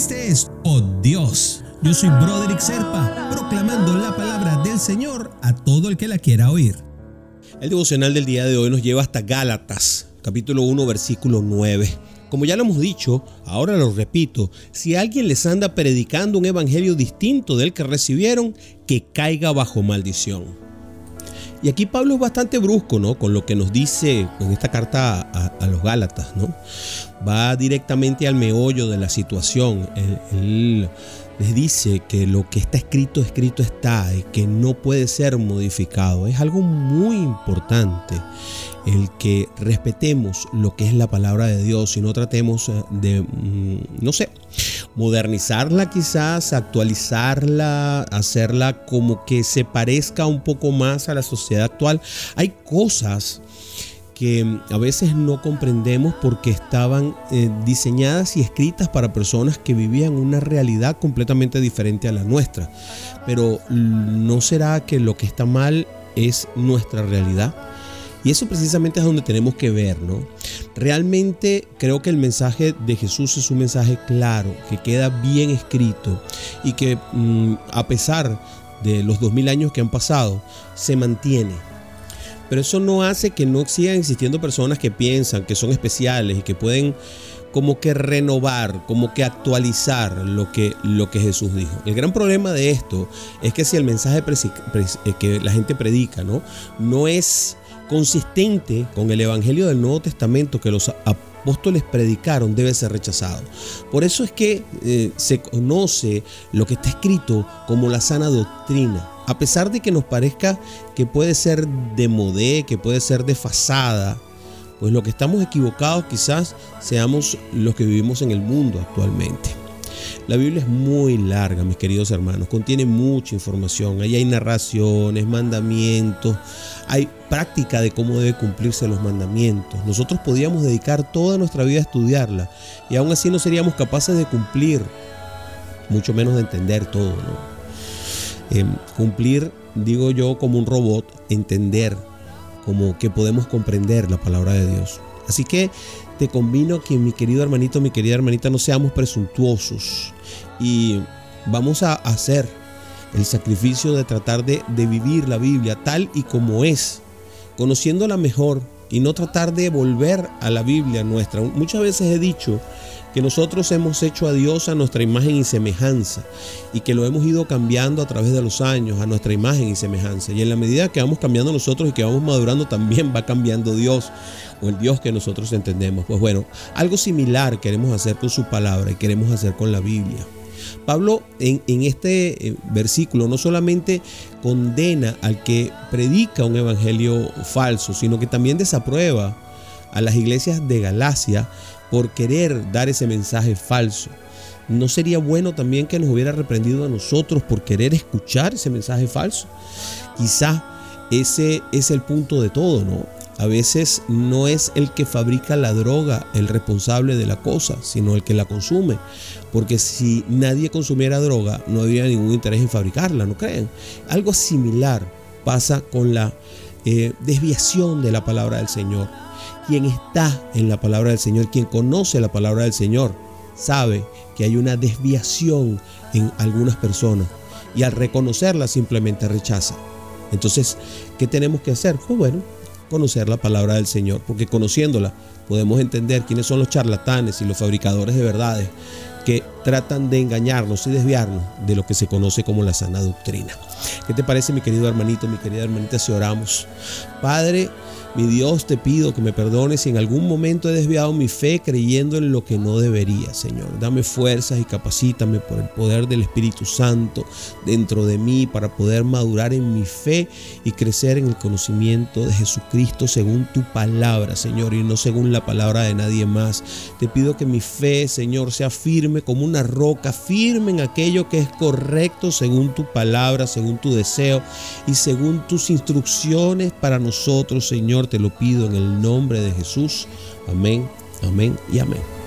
Este es Oh Dios. Yo soy Broderick Serpa, proclamando la palabra del Señor a todo el que la quiera oír. El devocional del día de hoy nos lleva hasta Gálatas, capítulo 1, versículo 9. Como ya lo hemos dicho, ahora lo repito, si alguien les anda predicando un evangelio distinto del que recibieron, que caiga bajo maldición. Y aquí Pablo es bastante brusco, ¿no? Con lo que nos dice en esta carta a, los Gálatas, ¿no? Va directamente al meollo de la situación. Él, les dice que lo que está escrito, escrito está, y que no puede ser modificado. Es algo muy importante el que respetemos lo que es la palabra de Dios y no tratemos eh, de, mm, no sé, modernizarla quizás, actualizarla, hacerla como que se parezca un poco más a la sociedad actual. Hay cosas que a veces no comprendemos porque estaban eh, diseñadas y escritas para personas que vivían una realidad completamente diferente a la nuestra. Pero ¿no será que lo que está mal es nuestra realidad? Y eso precisamente es donde tenemos que ver, ¿no? Realmente creo que el mensaje de Jesús es un mensaje claro, que queda bien escrito y que mm, a pesar de los dos mil años que han pasado, se mantiene. Pero eso no hace que no sigan existiendo personas que piensan que son especiales y que pueden como que renovar, como que actualizar lo que, lo que Jesús dijo. El gran problema de esto es que si el mensaje eh, que la gente predica, ¿no? No es consistente con el Evangelio del Nuevo Testamento que los apóstoles predicaron debe ser rechazado. Por eso es que eh, se conoce lo que está escrito como la sana doctrina. A pesar de que nos parezca que puede ser de modé, que puede ser desfasada, pues lo que estamos equivocados quizás seamos los que vivimos en el mundo actualmente. La Biblia es muy larga, mis queridos hermanos, contiene mucha información. Ahí hay narraciones, mandamientos, hay práctica de cómo debe cumplirse los mandamientos. Nosotros podíamos dedicar toda nuestra vida a estudiarla y aún así no seríamos capaces de cumplir, mucho menos de entender todo. Em, cumplir, digo yo, como un robot, entender, como que podemos comprender la palabra de Dios. Así que te convino que mi querido hermanito, mi querida hermanita, no seamos presuntuosos y vamos a hacer el sacrificio de tratar de, vivir la Biblia tal y como es, conociéndola mejor y no tratar de volver a la Biblia nuestra. Muchas veces he dicho que nosotros hemos hecho a Dios a nuestra imagen y semejanza y que lo hemos ido cambiando a través de los años a nuestra imagen y semejanza. Y en la medida que vamos cambiando nosotros y que vamos madurando, también va cambiando Dios o el Dios que nosotros entendemos. Pues bueno, algo similar queremos hacer con su palabra y queremos hacer con la Biblia. Pablo en, este eh, versículo no solamente condena al que predica un evangelio falso, sino que también desaprueba a las iglesias de Galacia por querer dar ese mensaje falso. ¿No sería bueno también que nos hubiera reprendido a nosotros por querer escuchar ese mensaje falso? Quizá ese es el punto de todo, ¿no? A veces no es el que fabrica la droga el responsable de la cosa, sino el que la consume. Porque si nadie consumiera droga, no habría ningún interés en fabricarla, ¿no creen? Algo similar pasa con la eh, desviación de la palabra del Señor. Quien está en la palabra del Señor, quien conoce la palabra del Señor, sabe que hay una desviación en algunas personas y al reconocerla simplemente rechaza. Entonces, ¿qué tenemos que hacer? Pues bueno, conocer la palabra del Señor, porque conociéndola podemos entender quiénes son los charlatanes y los fabricadores de verdades tratan de engañarnos y desviarnos de lo que se conoce como la sana doctrina. ¿Qué te parece, mi querido hermanito, mi querida hermanita, si oramos? Padre, mi Dios, te pido que me perdones si en algún momento he desviado mi fe creyendo en lo que no debería, Señor. Dame fuerzas y capacítame por el poder del Espíritu Santo dentro de mí para poder madurar en mi fe y crecer en el conocimiento de Jesucristo según tu palabra, Señor, y no según la palabra de nadie más. Te pido que mi fe, Señor, sea como una roca, firme en aquello que es correcto según tu palabra, según tu deseo y según tus instrucciones para nosotros, Señor te lo pido en el nombre de Jesús. Amén, amén y amén.